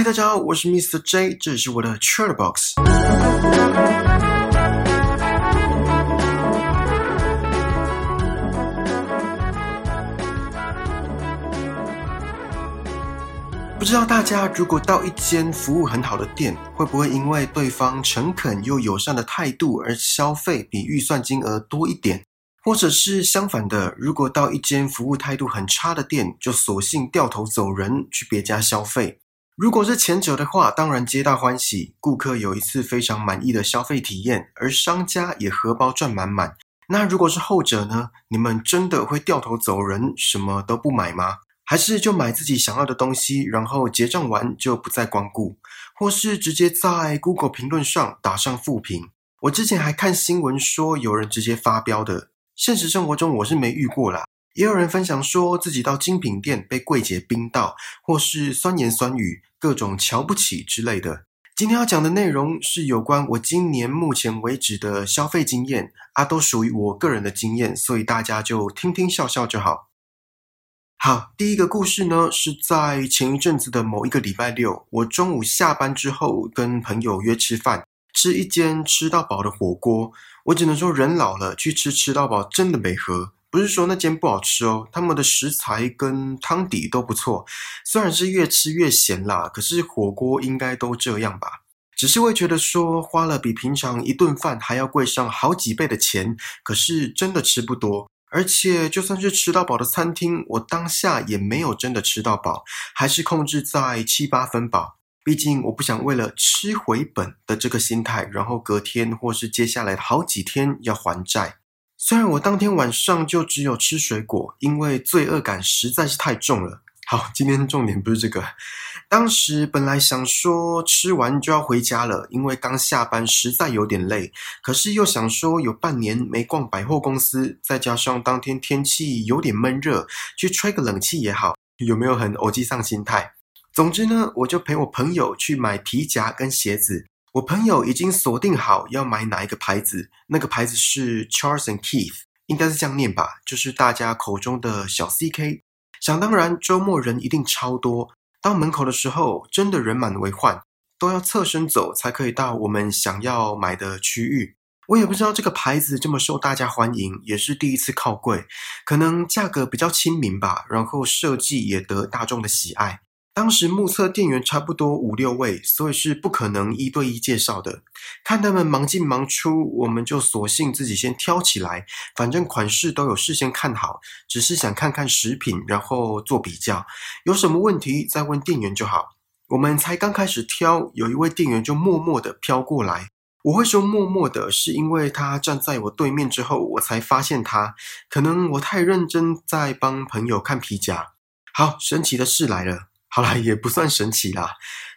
嗨，大家好，我是 Mr. J，这是我的 c h a t Box。不知道大家如果到一间服务很好的店，会不会因为对方诚恳又友善的态度而消费比预算金额多一点？或者是相反的，如果到一间服务态度很差的店，就索性掉头走人，去别家消费？如果是前者的话，当然皆大欢喜，顾客有一次非常满意的消费体验，而商家也荷包赚满满。那如果是后者呢？你们真的会掉头走人，什么都不买吗？还是就买自己想要的东西，然后结账完就不再光顾，或是直接在 Google 评论上打上负评？我之前还看新闻说有人直接发飙的，现实生活中我是没遇过啦。也有人分享说自己到精品店被柜姐冰到，或是酸言酸语、各种瞧不起之类的。今天要讲的内容是有关我今年目前为止的消费经验啊，都属于我个人的经验，所以大家就听听笑笑就好。好，第一个故事呢，是在前一阵子的某一个礼拜六，我中午下班之后跟朋友约吃饭，吃一间吃到饱的火锅。我只能说，人老了去吃吃到饱真的没合。不是说那间不好吃哦，他们的食材跟汤底都不错，虽然是越吃越咸啦，可是火锅应该都这样吧。只是会觉得说花了比平常一顿饭还要贵上好几倍的钱，可是真的吃不多。而且，就算是吃到饱的餐厅，我当下也没有真的吃到饱，还是控制在七八分饱。毕竟，我不想为了吃回本的这个心态，然后隔天或是接下来好几天要还债。虽然我当天晚上就只有吃水果，因为罪恶感实在是太重了。好，今天重点不是这个。当时本来想说吃完就要回家了，因为刚下班实在有点累。可是又想说有半年没逛百货公司，再加上当天天气有点闷热，去吹个冷气也好。有没有很偶机上心态？总之呢，我就陪我朋友去买皮夹跟鞋子。我朋友已经锁定好要买哪一个牌子，那个牌子是 Charles and Keith，应该是这样念吧，就是大家口中的小 CK。想当然，周末人一定超多。到门口的时候，真的人满为患，都要侧身走才可以到我们想要买的区域。我也不知道这个牌子这么受大家欢迎，也是第一次靠柜，可能价格比较亲民吧，然后设计也得大众的喜爱。当时目测店员差不多五六位，所以是不可能一对一介绍的。看他们忙进忙出，我们就索性自己先挑起来。反正款式都有事先看好，只是想看看食品，然后做比较，有什么问题再问店员就好。我们才刚开始挑，有一位店员就默默的飘过来。我会说默默的，是因为他站在我对面之后，我才发现他。可能我太认真在帮朋友看皮夹。好，神奇的事来了。好啦，也不算神奇啦。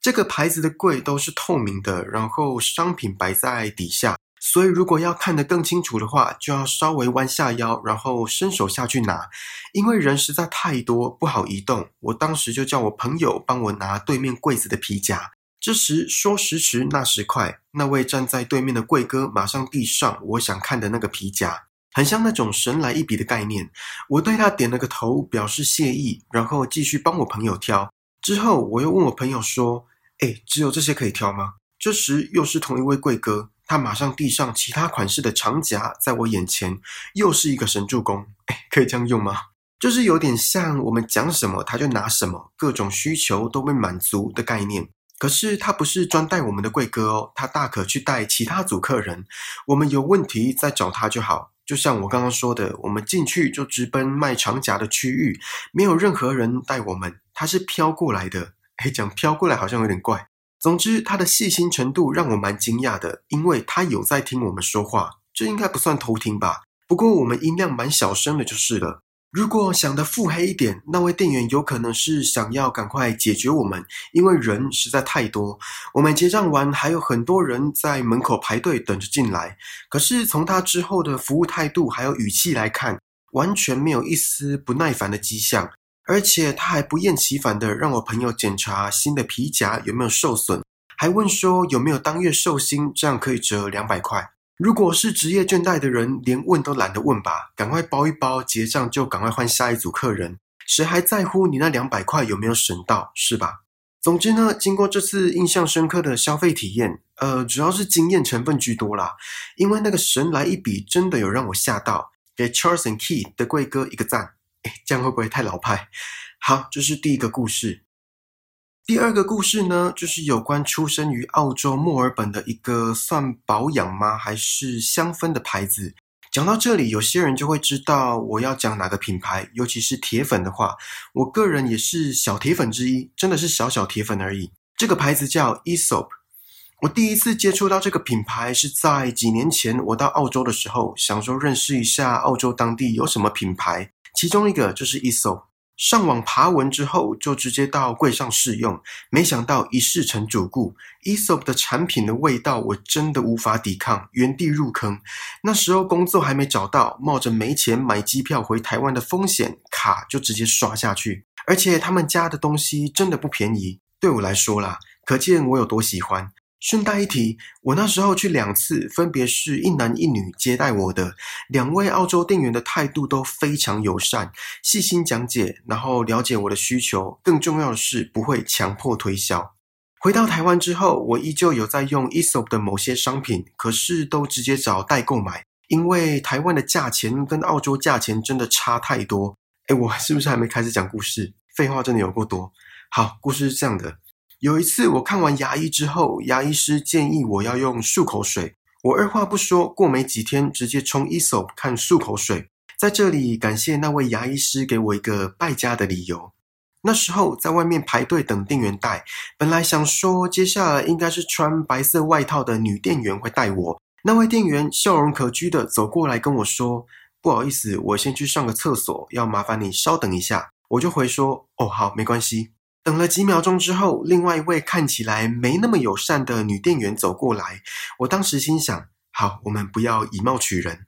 这个牌子的柜都是透明的，然后商品摆在底下，所以如果要看得更清楚的话，就要稍微弯下腰，然后伸手下去拿。因为人实在太多，不好移动。我当时就叫我朋友帮我拿对面柜子的皮夹。这时说时迟，那时快，那位站在对面的柜哥马上递上我想看的那个皮夹。很像那种神来一笔的概念，我对他点了个头，表示谢意，然后继续帮我朋友挑。之后我又问我朋友说：“哎，只有这些可以挑吗？”这时又是同一位贵哥，他马上递上其他款式的长夹，在我眼前又是一个神助攻。哎，可以这样用吗？就是有点像我们讲什么他就拿什么，各种需求都被满足的概念。可是他不是专带我们的贵哥哦，他大可去带其他组客人，我们有问题再找他就好。就像我刚刚说的，我们进去就直奔卖长夹的区域，没有任何人带我们，他是飘过来的。哎，讲飘过来好像有点怪。总之，他的细心程度让我蛮惊讶的，因为他有在听我们说话，这应该不算偷听吧？不过我们音量蛮小声的，就是了。如果想的腹黑一点，那位店员有可能是想要赶快解决我们，因为人实在太多。我们结账完，还有很多人在门口排队等着进来。可是从他之后的服务态度还有语气来看，完全没有一丝不耐烦的迹象，而且他还不厌其烦的让我朋友检查新的皮夹有没有受损，还问说有没有当月寿星，这样可以折两百块。如果是职业倦怠的人，连问都懒得问吧，赶快包一包，结账就赶快换下一组客人。谁还在乎你那两百块有没有省到，是吧？总之呢，经过这次印象深刻的消费体验，呃，主要是经验成分居多啦。因为那个神来一笔，真的有让我吓到。给 Charles and Keith 的贵哥一个赞。这样会不会太老派？好，这是第一个故事。第二个故事呢，就是有关出生于澳洲墨尔本的一个算保养吗，还是香氛的牌子。讲到这里，有些人就会知道我要讲哪个品牌，尤其是铁粉的话，我个人也是小铁粉之一，真的是小小铁粉而已。这个牌子叫 Esop，我第一次接触到这个品牌是在几年前，我到澳洲的时候，想说认识一下澳洲当地有什么品牌，其中一个就是 Esop。上网爬文之后，就直接到柜上试用，没想到一试成主顾。Esop 的产品的味道，我真的无法抵抗，原地入坑。那时候工作还没找到，冒着没钱买机票回台湾的风险，卡就直接刷下去。而且他们家的东西真的不便宜，对我来说啦，可见我有多喜欢。顺带一提，我那时候去两次，分别是一男一女接待我的两位澳洲店员的态度都非常友善，细心讲解，然后了解我的需求。更重要的是，不会强迫推销。回到台湾之后，我依旧有在用 Esop 的某些商品，可是都直接找代购买，因为台湾的价钱跟澳洲价钱真的差太多。哎，我是不是还没开始讲故事？废话真的有够多。好，故事是这样的。有一次，我看完牙医之后，牙医师建议我要用漱口水。我二话不说，过没几天直接冲 Esop 看漱口水。在这里感谢那位牙医师给我一个败家的理由。那时候在外面排队等店员带，本来想说接下来应该是穿白色外套的女店员会带我。那位店员笑容可掬的走过来跟我说：“不好意思，我先去上个厕所，要麻烦你稍等一下。”我就回说：“哦，好，没关系。”等了几秒钟之后，另外一位看起来没那么友善的女店员走过来。我当时心想：好，我们不要以貌取人。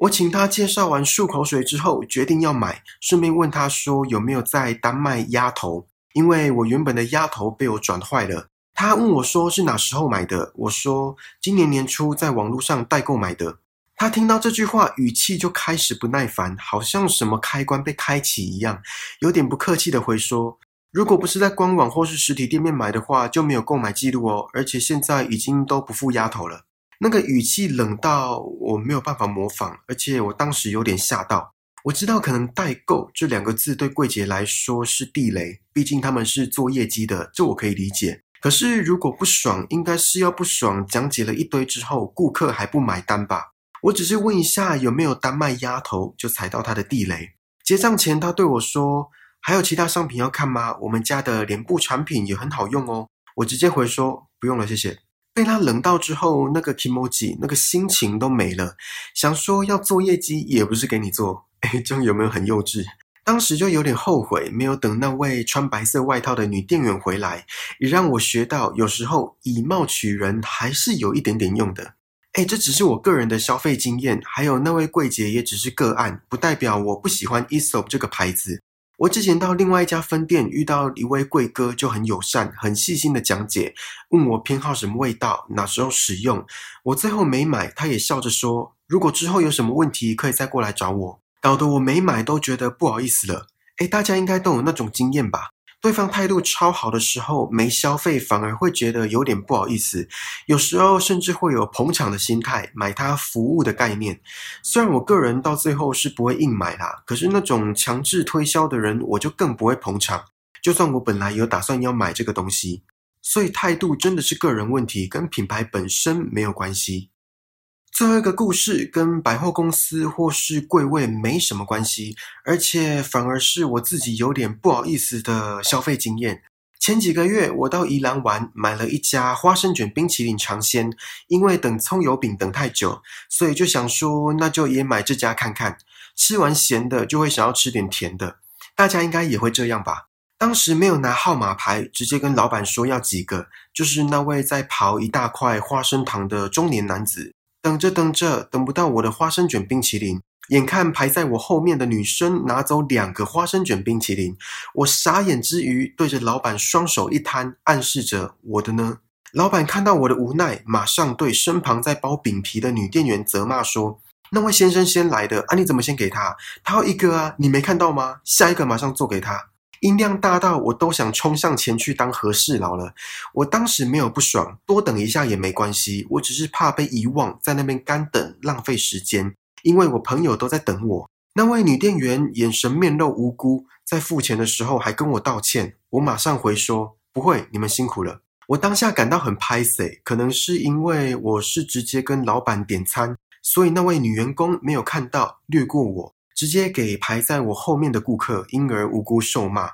我请她介绍完漱口水之后，决定要买，顺便问她说有没有在丹麦鸭头，因为我原本的鸭头被我转坏了。她问我说是哪时候买的，我说今年年初在网络上代购买的。她听到这句话，语气就开始不耐烦，好像什么开关被开启一样，有点不客气的回说。如果不是在官网或是实体店面买的话，就没有购买记录哦。而且现在已经都不付丫头了。那个语气冷到我没有办法模仿，而且我当时有点吓到。我知道可能代购这两个字对柜姐来说是地雷，毕竟他们是做业绩的，这我可以理解。可是如果不爽，应该是要不爽。讲解了一堆之后，顾客还不买单吧？我只是问一下有没有单卖丫头，就踩到他的地雷。结账前，他对我说。还有其他商品要看吗？我们家的脸部产品也很好用哦。我直接回说不用了，谢谢。被他冷到之后，那个 emoji 那个心情都没了。想说要做业绩也不是给你做，哎，这样有没有很幼稚？当时就有点后悔，没有等那位穿白色外套的女店员回来，也让我学到有时候以貌取人还是有一点点用的。哎，这只是我个人的消费经验，还有那位柜姐也只是个案，不代表我不喜欢 Esop 这个牌子。我之前到另外一家分店遇到一位贵哥，就很友善、很细心的讲解，问我偏好什么味道、哪时候使用。我最后没买，他也笑着说，如果之后有什么问题，可以再过来找我。搞得我没买都觉得不好意思了。诶大家应该都有那种经验吧？对方态度超好的时候，没消费反而会觉得有点不好意思，有时候甚至会有捧场的心态，买他服务的概念。虽然我个人到最后是不会硬买啦，可是那种强制推销的人，我就更不会捧场。就算我本来有打算要买这个东西，所以态度真的是个人问题，跟品牌本身没有关系。最后一个故事跟百货公司或是柜位没什么关系，而且反而是我自己有点不好意思的消费经验。前几个月我到宜兰玩，买了一家花生卷冰淇淋尝鲜，因为等葱油饼等太久，所以就想说那就也买这家看看。吃完咸的就会想要吃点甜的，大家应该也会这样吧？当时没有拿号码牌，直接跟老板说要几个，就是那位在刨一大块花生糖的中年男子。等着等着，等不到我的花生卷冰淇淋，眼看排在我后面的女生拿走两个花生卷冰淇淋，我傻眼之余，对着老板双手一摊，暗示着我的呢。老板看到我的无奈，马上对身旁在包饼皮的女店员责骂说：“那位先生先来的啊，你怎么先给他？他要一个啊，你没看到吗？下一个马上做给他。”音量大到我都想冲上前去当和事佬了。我当时没有不爽，多等一下也没关系，我只是怕被遗忘，在那边干等浪费时间，因为我朋友都在等我。那位女店员眼神面露无辜，在付钱的时候还跟我道歉。我马上回说：“不会，你们辛苦了。”我当下感到很拍 C，可能是因为我是直接跟老板点餐，所以那位女员工没有看到，略过我，直接给排在我后面的顾客，因而无辜受骂。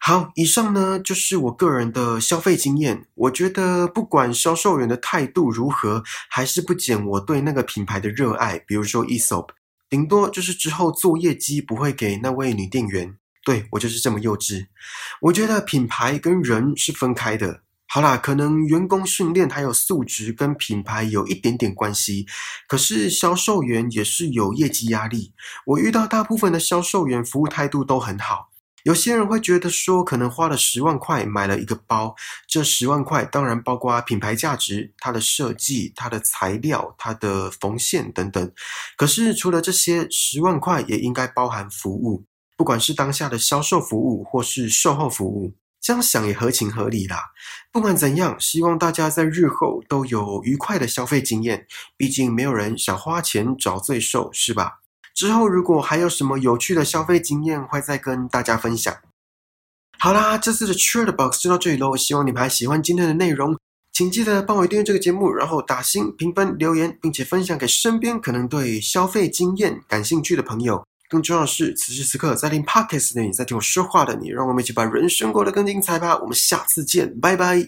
好，以上呢就是我个人的消费经验。我觉得不管销售员的态度如何，还是不减我对那个品牌的热爱。比如说 Esop。顶多就是之后做业绩不会给那位女店员，对我就是这么幼稚。我觉得品牌跟人是分开的。好啦，可能员工训练还有素质跟品牌有一点点关系，可是销售员也是有业绩压力。我遇到大部分的销售员服务态度都很好。有些人会觉得说，可能花了十万块买了一个包，这十万块当然包括品牌价值、它的设计、它的材料、它的缝线等等。可是除了这些，十万块也应该包含服务，不管是当下的销售服务或是售后服务。这样想也合情合理啦。不管怎样，希望大家在日后都有愉快的消费经验。毕竟没有人想花钱找罪受，是吧？之后如果还有什么有趣的消费经验，会再跟大家分享。好啦，这次的 t r a d e Box 就到这里喽。希望你们还喜欢今天的内容，请记得帮我订阅这个节目，然后打星评分留言，并且分享给身边可能对消费经验感兴趣的朋友。更重要的是，此时此刻在听 Podcast 的你，在听我说话的你，让我们一起把人生过得更精彩吧。我们下次见，拜拜。